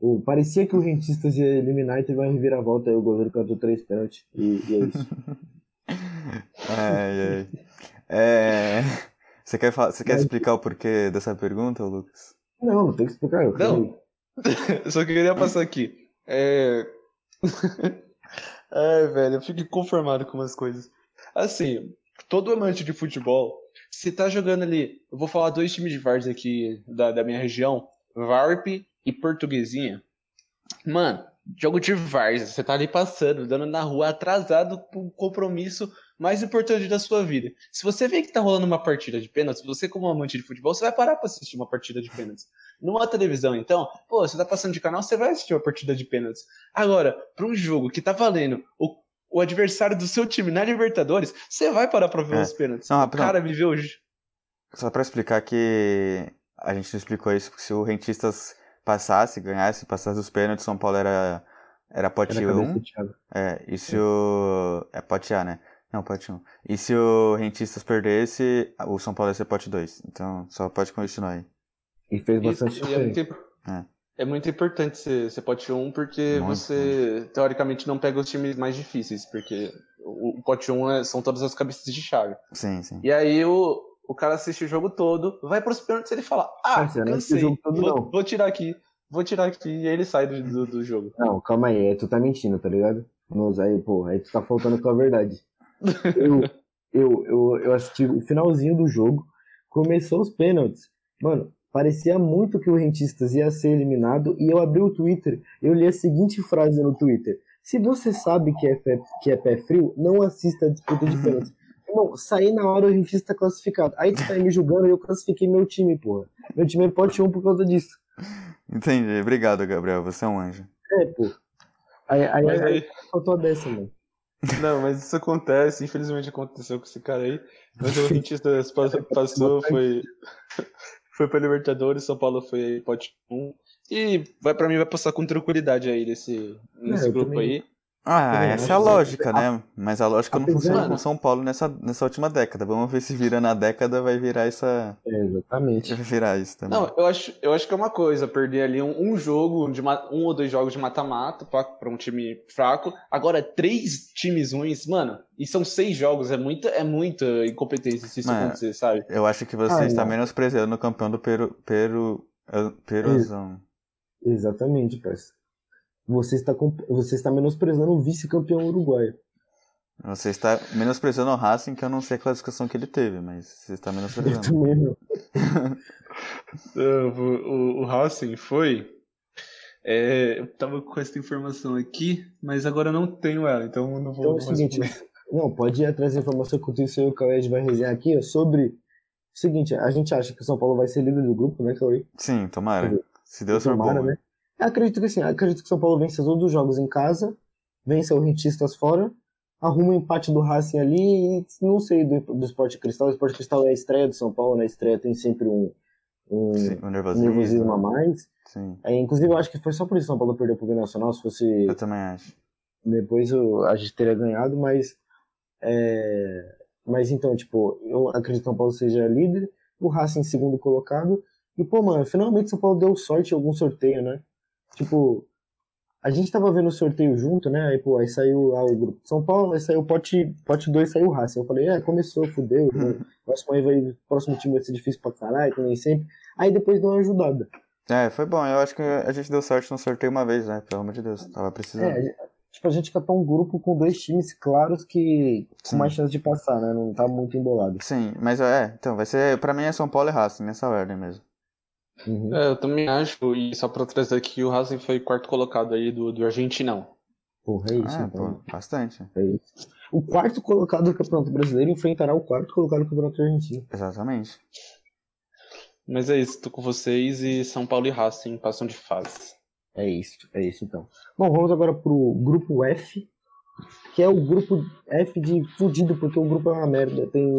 o- parecia que o Rentistas ia eliminar e teve uma reviravolta, aí o goleiro cantou três pênaltis, e, e é isso. Ai, ai. É... Você quer, falar, você quer explicar o porquê dessa pergunta, Lucas? Não, não tem que explicar. Eu Não. falei. Eu só queria passar aqui. É. Ai, velho, eu fico inconformado com umas coisas. Assim, todo amante de futebol, se tá jogando ali. Eu vou falar dois times de Vars aqui da, da minha região: Varp e Portuguesinha. Mano, jogo de Vars, você tá ali passando, dando na rua, atrasado pro compromisso mais importante da sua vida. Se você vê que tá rolando uma partida de pênaltis, você, como amante de futebol, você vai parar pra assistir uma partida de pênaltis. Numa televisão, então, pô, você tá passando de canal, você vai assistir uma partida de pênaltis. Agora, pra um jogo que tá valendo o, o adversário do seu time na Libertadores, você vai parar pra ver É. os pênaltis. Não, o rapidão. cara viveu. Só pra explicar que a gente não explicou isso, porque se o Rentistas passasse, ganhasse, passasse os pênaltis, São Paulo era, era pote Era a cabeça 1. do Thiago. É, e se o. É pote A, né? Não, pote 1. E se o Rentistas perdesse, o São Paulo ia ser pote 2. Então só pode continuar aí. E fez Isso, bastante e é, muito, É. é muito importante ser, ser pote 1, porque Muito, você, teoricamente, não pega os times mais difíceis, porque o, o pote 1 é- são todas as cabeças de chave. Sim, sim. E aí o, o cara assiste o jogo todo, vai pros pênaltis e ele fala: Ah, cansei, o jogo todo, vou, não." vou tirar aqui, vou tirar aqui, e aí ele sai do, do, do jogo. Não, calma aí, aí tu tá mentindo, tá ligado? Nos, aí, pô, aí tu tá faltando com a verdade. Eu, eu, eu, eu assisti o finalzinho do jogo, começou os pênaltis. Mano, parecia muito que o Rentistas ia ser eliminado e eu abri o Twitter, eu li a seguinte frase no Twitter. Se você sabe que é, pé, que é pé frio, não assista a disputa de pênaltis. Irmão, saí na hora o Rentista classificado. Aí tu tá aí me julgando e eu classifiquei meu time, porra. Meu time é pote 1 por causa disso. Entendi. Obrigado, Gabriel. Você é um anjo. É, pô. Aí, aí, aí aí, faltou a dessa, mano. Não, mas isso acontece, infelizmente aconteceu com esse cara aí. Mas o Rentistas passou, foi, foi pra Libertadores, São Paulo foi pote 1. E vai, pra mim vai passar com tranquilidade aí nesse, nesse É, grupo também. aí. Ah, Também essa é a que- lógica, né? Mas a lógica não Apesar- funciona com São Paulo nessa, nessa última década. Vamos ver se vira na década, vai virar essa. É, exatamente. Vai virar isso também. Não, eu acho, eu acho que é uma coisa, perder ali um, um jogo, de um ou dois jogos de mata-mata pra, pra um time fraco. Agora, três times ruins, mano, e são seis jogos, é muita, é muita incompetência se isso Mano, acontecer, sabe? Eu acho que você Ah, está não. menosprezando o campeão do Peru. Peru. Peruzão. Exatamente, parceiro. Você está, você está menosprezando o vice-campeão uruguaio. Você está menosprezando o Racing, que eu não sei a classificação que ele teve, mas você está Eu menosprezando. também não. O, o, o Racing foi. é, eu tava com essa informação aqui, mas agora eu não tenho ela, então eu não vou. Então é o seguinte, não, pode ir atrás da informação que o seu e o Cauê vai resenhar aqui ó, sobre o seguinte, a gente acha que o São Paulo vai ser líder do grupo, né, Cauê? Sim, tomara. Se Deus for Tomara, bom. né? Eu acredito que eu acredito que o São Paulo vença todos os jogos em casa, vença o Rentistas fora, arruma o empate do Racing ali e não sei do, do Sport Cristal. O Sport Cristal é a estreia do São Paulo, na estreia tem sempre um, um Sim, o um nervosismo. nervosismo a mais. Sim, É, inclusive, eu acho que foi só por isso que o São Paulo perdeu pro Nacional. Se fosse eu também acho. depois, o- a gente teria ganhado, mas. é, mas então, tipo, eu acredito que o São Paulo seja líder, o Racing segundo colocado. E, pô, mano, finalmente o São Paulo deu sorte em algum sorteio, né? Tipo, a gente tava vendo o sorteio junto, né? Aí, pô, aí saiu lá o grupo de São Paulo, aí saiu o pote, pote 2, saiu o Racing. Eu falei, é, começou, fudeu. né? Próximo aí vai, próximo time vai ser difícil pra caralho, que nem sempre. Aí depois deu uma ajudada. É, foi bom. Eu acho que a gente deu sorte no sorteio uma vez, né? Pelo amor de Deus. Tava precisando. É, tipo, a gente catou um grupo com dois times claros que com Sim. mais chance de passar, né? Não tá muito embolado. Sim, mas é, então, vai ser. Pra mim é São Paulo e Racing, nessa ordem mesmo. Uhum. É, eu também acho, e só pra trazer aqui, o Racing foi quarto colocado aí do, do Argentinão. Porra, é isso, Ah, então. pô, bastante. É isso. O quarto colocado do Campeonato Brasileiro enfrentará o quarto colocado do Campeonato Argentino. Exatamente. Mas é isso, tô com vocês e São Paulo e Racing passam de fase. É isso, é isso então. Bom, vamos agora pro grupo F, que é o grupo F de fudido, porque o grupo é uma merda. Tem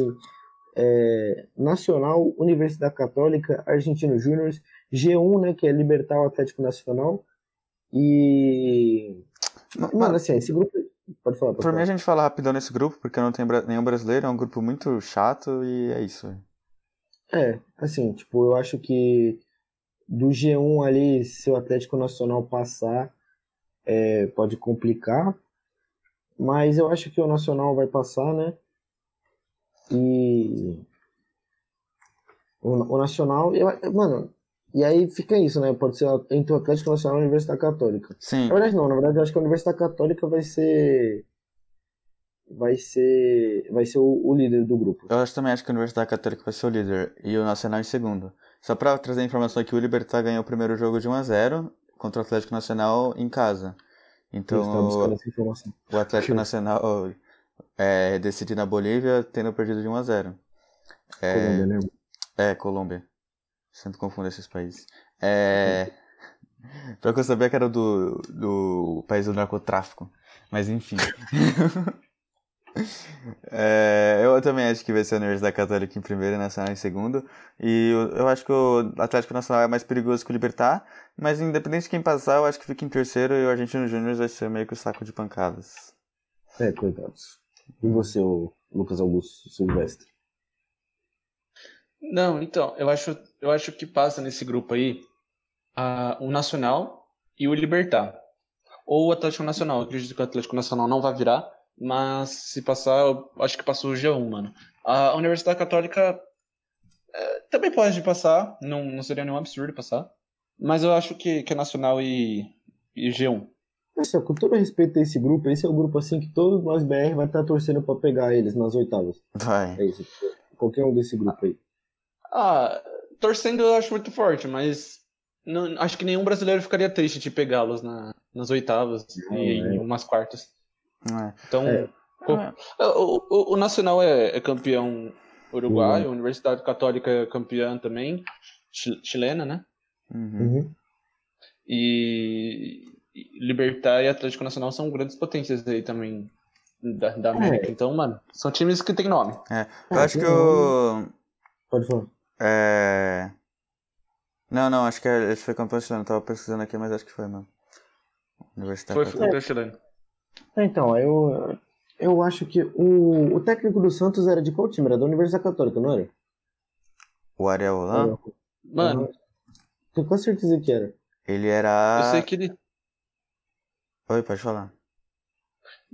é, Nacional, Universidade Católica, Argentino Júnior, G1, né, que é Libertar o Atlético Nacional. E. Mano, assim, esse grupo. Pode falar, pode Por mim, falar. a gente fala rapidão nesse grupo, porque não tem nenhum brasileiro, é um grupo muito chato e é isso. É, assim, tipo, eu acho que do G1 ali, se o Atlético Nacional passar, é, pode complicar. Mas eu acho que o Nacional vai passar, né? E. O, o Nacional. eu- mano, e aí fica isso, né? Pode ser entre o Atlético Nacional e a Universidade Católica. Sim, Na verdade, não, na verdade, eu acho que a Universidade Católica vai ser. Vai ser. Vai ser o, o líder do grupo. eu acho, também acho que a Universidade Católica vai ser o líder e o Nacional em segundo. Só pra trazer a informação aqui, o Libertar ganhou o primeiro jogo de 1x0 contra o Atlético Nacional em casa. Então. O Atlético. Nacional é, decidiu na Bolívia, tendo perdido de 1 a 0 É, Colômbia, né? é Colômbia. Sempre confundo esses países. É, pior que eu sabia que era do, do país do narcotráfico. Mas enfim. É, eu também acho que vai ser a Universidade Católica em primeiro e Nacional em segundo. E eu, eu, acho que o Atlético Nacional é mais perigoso que o Libertar. Mas independente de quem passar, eu acho que fica em terceiro e o Argentino Júnior vai ser meio que o saco de pancadas. É, coitados. E você, Lucas Augusto Silvestre? Não, então, eu acho, eu acho que passa nesse grupo aí a, o Nacional e o Libertar. Ou o Atlético Nacional. Eu acredito que o Atlético Nacional não vai virar mas se passar, eu acho que passou o G1, mano. A Universidade Católica é, também pode passar, não, não seria nenhum absurdo passar. Mas eu acho que, que é Nacional e, e G1. Assim, com todo respeito a esse grupo, esse é o grupo assim que todos nós BR vai estar torcendo para pegar eles nas oitavas. Vai. É isso. Qualquer um desse grupo aí. Ah, torcendo eu acho muito forte, mas não, acho que nenhum brasileiro ficaria triste de pegá-los na, nas oitavas Não, e é. em umas quartas. É. Então, É. o, o- o- o Nacional é, é campeão uruguaio, Uhum. a Universidade Católica é campeã também, chi- chilena, né? Uhum. Uhum. E Libertar e Atlético Nacional são grandes potências aí também da, da América. É. Então, mano, são times que têm nome. Eu Ah, acho que tem o. Pode falar. É... Não, não, acho que ele foi campeão chileno. Tava pesquisando aqui, mas acho que foi, mano. Universidade Foi Católica. foi chileno. Então, eu, eu acho que o, o técnico do Santos era de qual time? Era da Universidade Católica, não era? O Ariel Holan, Mano. Tenho quase certeza que era. ele era. eu sei que ele. Oi, pode falar.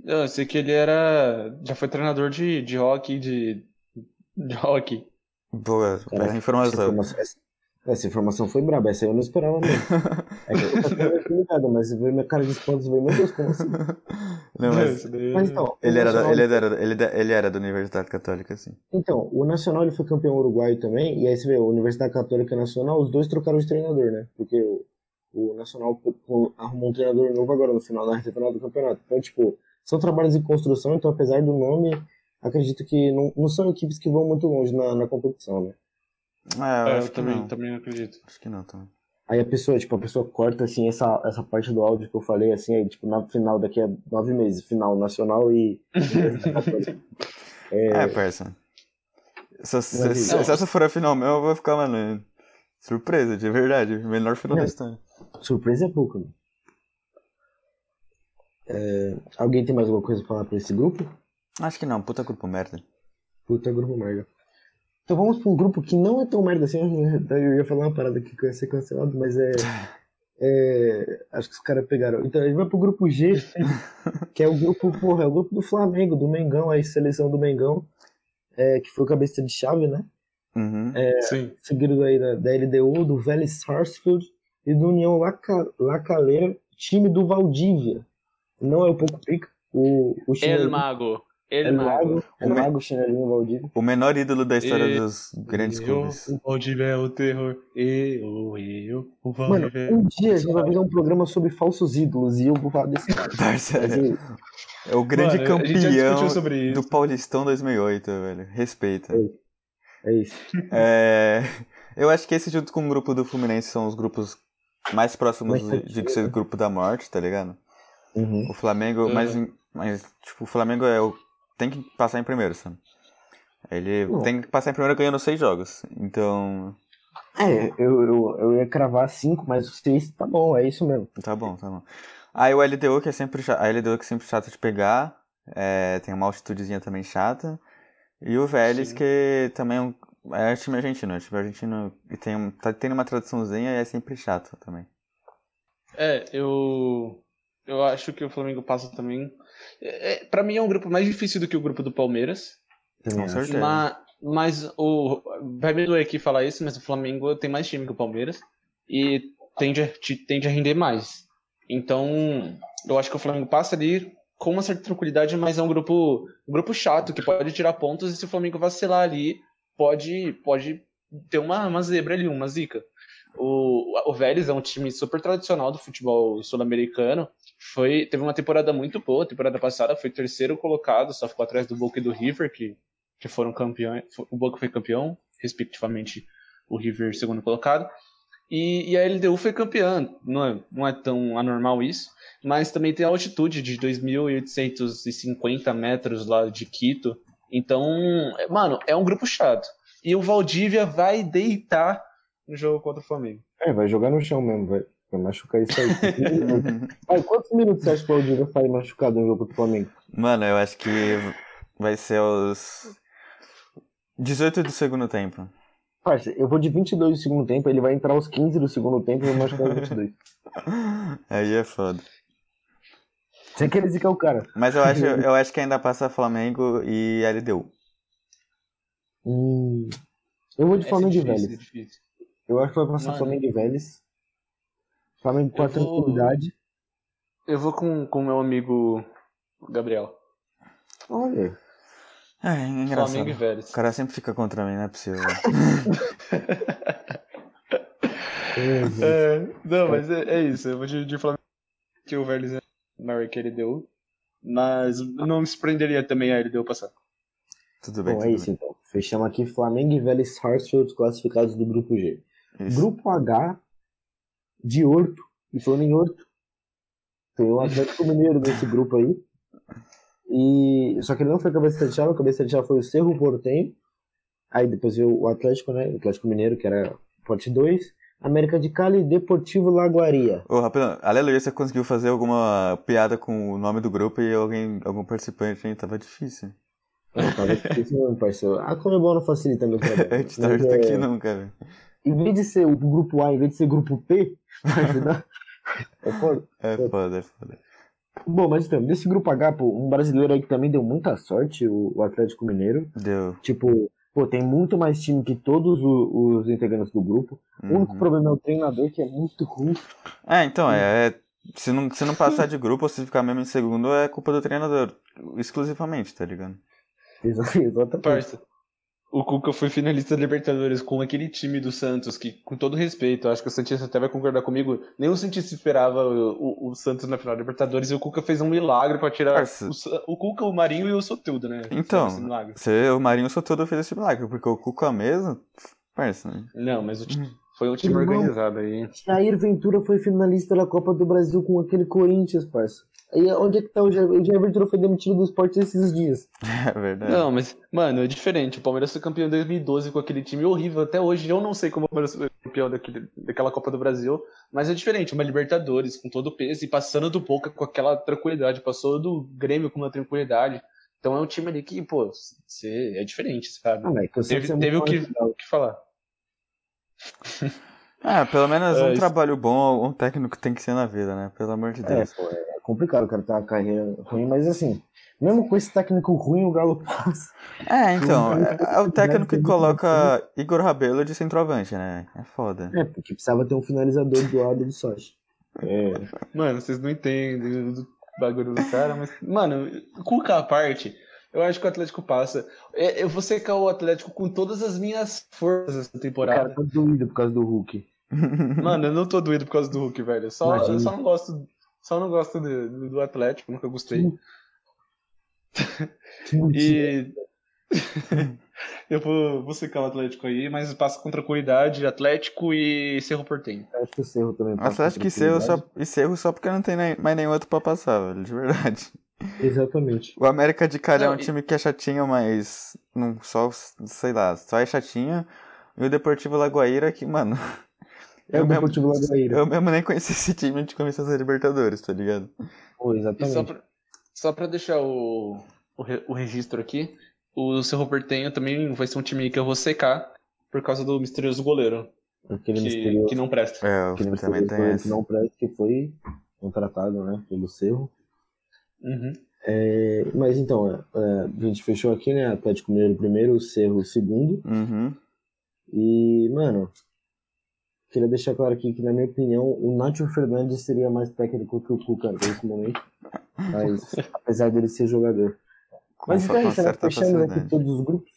Eu sei que ele era. Já foi treinador de, de hockey, de. De hockey. Boa, Cara, essa Essa informação. informação, essa, essa informação foi braba, essa eu não esperava mesmo. É que eu tô ficando ligado, mas vê minha cara de espanto, você vê, meu Deus, como assim? Não, mas daí- Mas então, ele era, da, Nacional- ele, era, ele, ele era da Universidade Católica, sim. Então, o Nacional ele foi campeão uruguaio também, e aí você vê, a Universidade Católica e Nacional, os dois trocaram de treinador, né? Porque o, o Nacional arrumou um treinador novo agora no final da reta final do campeonato. Então, tipo, são trabalhos em construção, então apesar do nome, acredito que não, não são equipes que vão muito longe na, na competição, né? É, eu É, acho eu que também, não. também acredito. Acho que não também. Aí a pessoa, tipo, a pessoa corta, assim, essa, essa parte do áudio que eu falei, assim, aí, tipo, na final, daqui a nove meses, final nacional e... É, parça. Se, se, se, se essa for a final mesmo, eu vou ficar, mano, surpresa, de verdade. Melhor final da É. história. Surpresa é pouco, né? É, alguém tem mais alguma coisa pra falar pra esse grupo? Acho que não, puta grupo merda. Puta, grupo merda. Então vamos pra um grupo que não é tão merda assim. Eu ia falar uma parada aqui que ia ser cancelado, mas é. é, acho que os caras pegaram. Então a gente vai pro grupo G, que é o grupo, porra, é o grupo do Flamengo, do Mengão, a seleção do Mengão, é, que foi o cabeça de chave, né? Uhum. Sim. Seguido aí da, da LDU, do Vélez Sarsfield e do União Laca, Lacaleira, time do Valdívia. Não é o pouco pica. O, o El Mago. El El Mago. Mago, El Mago, chinelinho Valdívia. O menor ídolo da história E- dos grandes eu, clubes. O Valdívia é o terror. Eu, eu, o Mano, Valdívia. é um dia a gente vai fazer um programa sobre falsos ídolos e eu vou falar desse cara. É o grande Mano, campeão do Paulistão 2008, velho. Respeita. é isso. É, eu acho que esse junto com o grupo do Fluminense são os grupos mais próximos Mais de, ser o grupo da morte, tá ligado? Uhum. O Flamengo, Uhum. mas, mas tipo, o Flamengo é o, tem que passar em primeiro, sabe? Ele Não. tem que passar em primeiro ganhando seis jogos. Então, É, eu, eu, eu ia cravar cinco, mas seis tá bom, é isso mesmo. tá bom, tá bom. Aí o LDU, que é sempre a LDU que é sempre chata de pegar, é, tem uma altitudezinha também chata. E o Vélez, Sim. que também é um é time argentino, é time argentino e tem, um- tá tendo uma tradiçãozinha e é sempre chato também. É, eu. Eu acho que o Flamengo passa também. É, é, pra mim é um grupo mais difícil do que o grupo do Palmeiras. Com certeza. Mas, mas o. Vai me doer aqui falar isso, mas o Flamengo tem mais time que o Palmeiras. E tende a, te- tende a render mais. Então, eu acho que o Flamengo passa ali com uma certa tranquilidade, mas é um grupo, um grupo chato que pode tirar pontos e se o Flamengo vacilar ali, pode, pode ter uma, uma zebra ali, uma zica. O, o Vélez é um time super tradicional do futebol sul-americano. Foi, teve uma temporada muito boa. A temporada passada foi terceiro colocado, só ficou atrás do Boca e do River, que, que foram campeões. O Boca foi campeão, respectivamente o River segundo colocado. E, e a LDU foi campeã. Não é, não é tão anormal isso. Mas também tem a altitude de 2.850 metros lá de Quito. Então, é- mano, é um grupo chato. E o Valdívia vai deitar no jogo contra o Flamengo. É, vai jogar no chão mesmo, vai, vai machucar isso aí. Ai, quantos minutos você acha que o Valdívia sai machucado no jogo do Flamengo? Mano, eu acho que vai ser os 18 do segundo tempo. Parça, eu vou de 22 do segundo tempo, ele vai entrar aos 15 do segundo tempo e vai machucar os 22. Aí é foda. Você quer dizer que é o cara. Mas eu acho, eu acho que ainda passa Flamengo e LDU. Hum, eu vou de é Flamengo e difícil, Vélez. é difícil. Eu acho que vai passar Mano. Flamengo e Vélez. Flamengo com a tranquilidade. Eu vou com o meu amigo Gabriel. Olha, É, é engraçado. Flamengo e Vélez. O cara sempre fica contra mim, não é possível. é, É, não, mas é, é isso. Eu vou de, de Flamengo que o Vélez é maior que ele deu. Mas não me surpreenderia também a ele deu passar. Tudo bem, Bom, tudo é isso então. Fechamos aqui Flamengo e Vélez Sarsfield classificados do grupo G. bem. Isso. Grupo H de Horto. E falando em Horto, tem o Atlético Mineiro nesse grupo aí. E só que ele não foi cabeça de chave, a cabeça de chave foi o Cerro Portenho. Aí depois veio o Atlético, né? O Atlético Mineiro, que era pote 2. América de Cali Deportivo Laguaria. Ô, rapidão, aleluia, você conseguiu fazer alguma piada com o nome do grupo e alguém, algum participante, hein? Tava difícil. Não, tava difícil mesmo, parceiro. A Comebol não facilita meu trabalho. A gente tá Mas, é, aqui não, cara. Em vez de ser o grupo A, em vez de ser grupo P, vai ajudar. É foda. É foda, é foda. Bom, mas então, nesse grupo H, pô, um brasileiro aí que também deu muita sorte, o Atlético Mineiro. Deu. Tipo, pô, tem muito mais time que todos o- os integrantes do grupo. O único Uhum. problema é o treinador, que é muito ruim. É, então, é. é- se, não, se não passar de grupo ou se ficar mesmo em segundo, é culpa do treinador. Exclusivamente, tá ligado? Exa- Exatamente. Parça. O Cuca foi finalista da Libertadores com aquele time do Santos, que, com todo respeito, acho que o Santista até vai concordar comigo, nenhum Santista esperava o, o- o Santos na final da Libertadores e o Cuca fez um milagre pra tirar Parça. o, o Cuca, o Marinho e o Soteldo, né? Então. Você, o Marinho Soteldo fez esse milagre, porque o Cuca mesmo. Parça, né? Não, mas o time, foi um time Irmão. organizado aí. Jair Ventura foi finalista da Copa do Brasil com aquele Corinthians, parça. Aí onde é que tá o Jair? Ventura foi demitido do esporte esses dias. É verdade. Não, mas, mano, é diferente. O Palmeiras foi campeão em 2012 com aquele time horrível. Até hoje eu não sei como o Palmeiras foi campeão daquele, daquela Copa do Brasil. Mas é diferente. Uma Libertadores com todo o peso e passando do Boca com aquela tranquilidade. Passou do Grêmio com uma tranquilidade. Então é um time ali que, pô, você é diferente, sabe? Ah, velho, que Teve- é teve o que-. O que falar? Ah, pelo menos É, um isso- trabalho bom, um técnico tem que ser na vida, né? Pelo amor de É, Deus. pô, é complicado o cara ter uma carreira ruim, mas assim, mesmo com esse técnico ruim, o Galo passa. É, então, é, é o técnico que coloca Igor Rabelo de centroavante, né? É foda. É, porque precisava ter um finalizador do lado do Sochi. É, Mano, vocês não entendem o bagulho do cara, mas, mano, Cuca à parte, eu acho que o Atlético passa. É, Eu vou secar o Atlético com todas as minhas forças essa o cara temporada. tá doído por causa do Hulk. Mano, eu não tô doido por causa do Hulk, velho. Só, eu só não gosto, só não gosto de- do Atlético, nunca gostei. Que. E eu vou, vou secar o Atlético aí, mas passa com tranquilidade, Atlético e Cerro Portenho. Acho que o Cerro também passa Atlético com e Cerro, só, e Cerro só porque não tem nem- mais nenhum outro pra passar, velho, de verdade. Exatamente. O América de Cali é um e- time que é chatinho, mas não, só, sei lá, só é chatinho. E o Deportivo Lagoaíra que, mano, É eu o mesmo, Deportivo Lagoaíra. eu mesmo nem conheci esse time antes de começar a Libertadores, tá ligado? Pô, E só exatamente. pra, só pra deixar o, o, o registro aqui, o Cerro Portenho também vai ser um time que eu vou secar por causa do misterioso goleiro, Aquele que, misterioso, que não presta. É, aquele também tem esse. que não presta, que foi contratado, né, pelo Cerro. Uhum. É, mas então, é, é, a gente fechou aqui, né, Atlético Mineiro primeiro, o Cerro segundo. Uhum. E, mano, queria deixar claro aqui que, na minha opinião, o Nacho Fernandes seria mais técnico que o Cuca nesse momento. Mas, apesar dele ser jogador. Com, Mas então é isso, né? certa Fechamos aqui todos os grupos.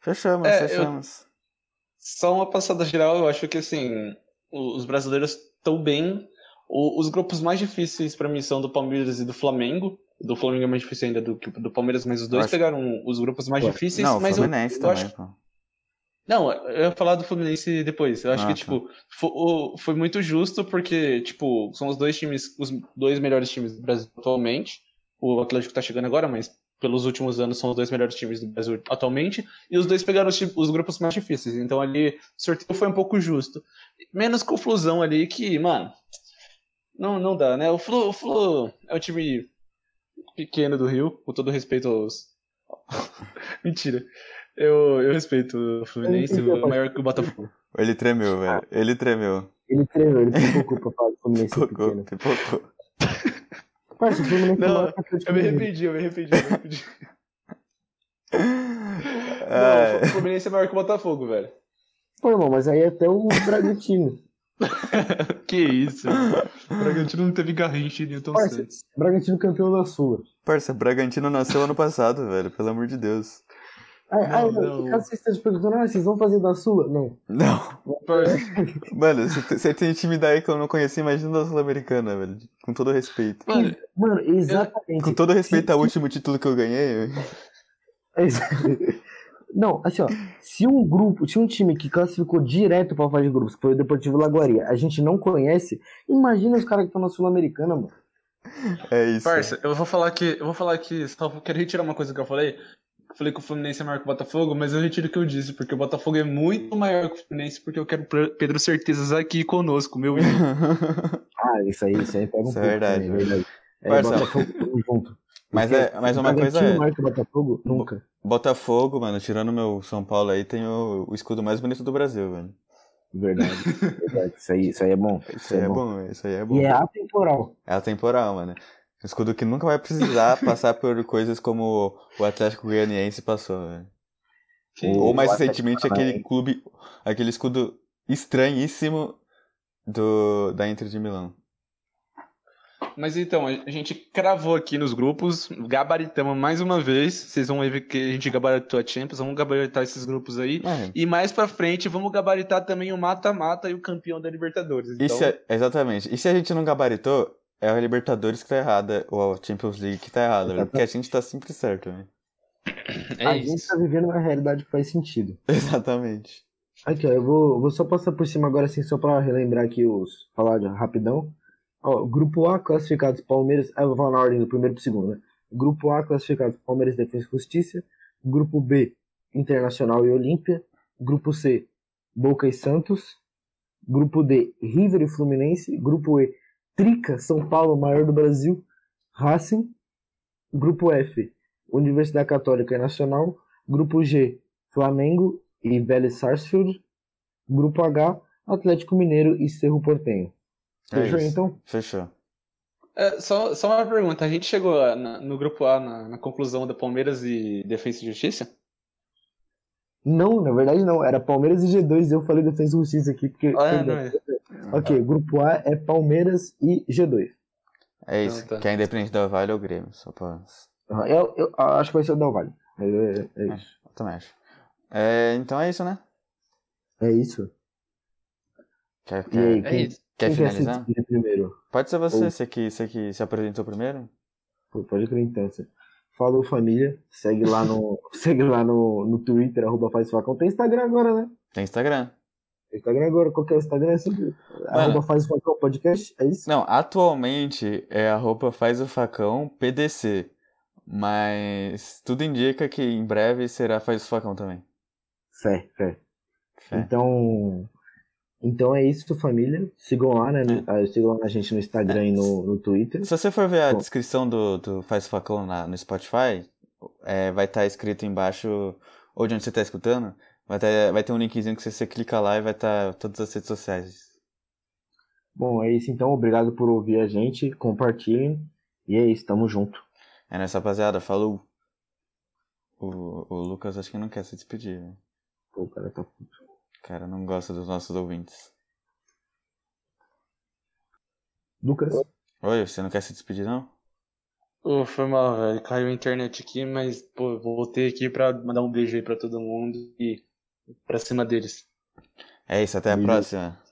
Fechamos, É, eu- fechamos. Só uma passada geral, eu acho que assim, o- os brasileiros estão bem. O- os grupos mais difíceis pra mim são do Palmeiras e do Flamengo. Do Flamengo é mais difícil ainda do que o do Palmeiras, mas os dois acho- pegaram os grupos mais difíceis. Não, o mas eu, Fluminense eu também, acho pô. Não, eu ia falar do Fluminense depois. Eu acho Ah, que, tá. tipo, foi muito justo porque, tipo, são os dois times, os dois melhores times do Brasil atualmente. O Atlético tá chegando agora, mas pelos últimos anos são os dois melhores times do Brasil atualmente. E os dois pegaram os, os grupos mais difíceis. Então ali, o sorteio foi um pouco justo. Menos confusão ali que, mano, não, não dá, né? O Flu, o Flu é um time pequeno do Rio, com todo respeito aos. Mentira. Eu, eu respeito o Fluminense, Eu é maior que o Botafogo. Ele tremeu, velho. Ele tremeu. Ele tremeu, ele pipocou pra falar do Fluminense Pipocou, pequeno. pipocou. Parça, o Fluminense Não, é o Atlético Eu me arrependi, eu me arrependi, eu me arrependi. É, Não, o Fluminense é maior que o Botafogo, velho. Pô, irmão, mas aí é até o Bragantino. Que isso, mano. O Bragantino não teve Garrincha e Newton Parça. Santos. Bragantino campeão da Sula. Parça, Bragantino nasceu ano passado, velho. Pelo amor de Deus. Aí, Não, aí, não. caso você esteja perguntando, ah, vocês vão fazer da Sula? Não. Não. Mano, você tem time daí que eu não conheci, imagina da Sul-Americana, velho. Com todo respeito. Mano, Mano, exatamente. Com todo respeito Se- ao se- último título que eu ganhei. Ex- Não, assim, ó. Se um grupo, se um time que classificou direto pra fase de grupos, que foi o Deportivo Lagoaria, a gente não conhece, imagina os caras que estão na Sul-Americana, mano. É isso. Parça, eu vou falar que. Eu vou falar que. Só quero retirar uma coisa que eu falei. Eu falei que o Fluminense é maior que o Botafogo, mas eu retiro o que eu disse, porque o Botafogo é muito maior que o Fluminense, porque eu quero Pedro Certezas aqui conosco, meu ídolo. Ah, isso aí, isso aí pega um Isso é pouco verdade, também, verdade. É, Parça. Botafogo tamo junto. Mas, Porque é, mas uma coisa Bragantino é. maior que o Botafogo? Nunca. Botafogo, mano, tirando meu São Paulo aí, tem o, o escudo mais bonito do Brasil, velho. Verdade, verdade. Isso aí, isso aí é bom. Isso aí é bom, isso aí é bom. E é atemporal. É atemporal, mano. Um escudo que nunca vai precisar passar por coisas como o Atlético Goianiense passou, velho. Que- Ou mais recentemente aquele clube, aquele escudo estranhíssimo do da Inter de Milão. Mas então, a gente cravou aqui nos grupos, gabaritamos mais uma vez. Vocês vão ver que a gente gabaritou a Champions, vamos gabaritar esses grupos aí. É. E mais pra frente, vamos gabaritar também o mata-mata e o campeão da Libertadores. Então, a- exatamente. E se a gente não gabaritou, é a Libertadores que tá errada, ou a Champions League que tá errada, velho. Porque a gente tá sempre certo, velho. é a isso. gente tá vivendo uma realidade que faz sentido. Exatamente. Aqui, ó, eu vou, vou só passar por cima agora, assim, só pra relembrar aqui os. Falar de- rapidão. Ó, grupo A, classificados Palmeiras. Ah, eu vou falar na ordem do primeiro pro segundo, né? Grupo A, classificados Palmeiras, Defesa e Justiça. Grupo B, Internacional e Olímpia. Grupo C, Boca e Santos. Grupo D, River e Fluminense. Grupo E, Trica, São Paulo, maior do Brasil. Racing. Grupo F, Universidade Católica e Nacional. Grupo G, Flamengo e Vélez Sarsfield. Grupo H, Atlético Mineiro e Cerro Portenho. É Fechou isso. então? Fechou. É, só, só uma pergunta, a gente chegou na- no grupo A na, na conclusão da Palmeiras e Defesa e Justiça? Não, na verdade não. Era Palmeiras e G2. Eu falei Defesa e Justiça aqui porque. Ah, é, não é. Ok, grupo A é Palmeiras e G2. É isso. Então tá. Que é independente do Vale ou Grêmio. Só pra. Aham, Eu, eu acho que vai ser o Del Valle. É, é- é isso. Eu também acho. É, então é isso, né? É isso. Quer, E aí, quer, É quem, isso. quer quem quer se finalizar? despedir primeiro? Pode ser você, Ou- você que, você que se apresentou primeiro? Pô, pode crer então. você- Falou família. Segue lá no, segue lá no, no Twitter, arroba faz facão. Tem Instagram agora, né? Tem Instagram. Instagram agora, qual que é o Instagram? É sempre arroba faz facão podcast, é isso? Não, atualmente é arroba faz o facão PDC. Mas tudo indica que em breve será faz o facão também. Fé, fé. Fé. Então, então é isso, família. Sigam lá, né? no- ah, Sigam lá a gente no Instagram e no, no Twitter. Se você for ver a Bom. descrição do, do Faz o Facão na- no Spotify, é, vai estar escrito embaixo, ou de onde você está escutando, vai, tá- vai ter um linkzinho que você, você clica lá e vai estar todas as redes sociais. Bom, é isso então. Obrigado por ouvir a gente. Compartilhem. E é isso, tamo junto. É nessa rapaziada, falou. O, o Lucas acho que não quer se despedir, né? Pô, o cara tá. O cara não gosta dos nossos ouvintes. Lucas? Oi, você não quer se despedir não? Ô, foi mal, velho. Caiu a internet aqui, mas, pô, voltei aqui pra mandar um beijo aí pra todo mundo e pra cima deles. É isso, até a Beleza. próxima.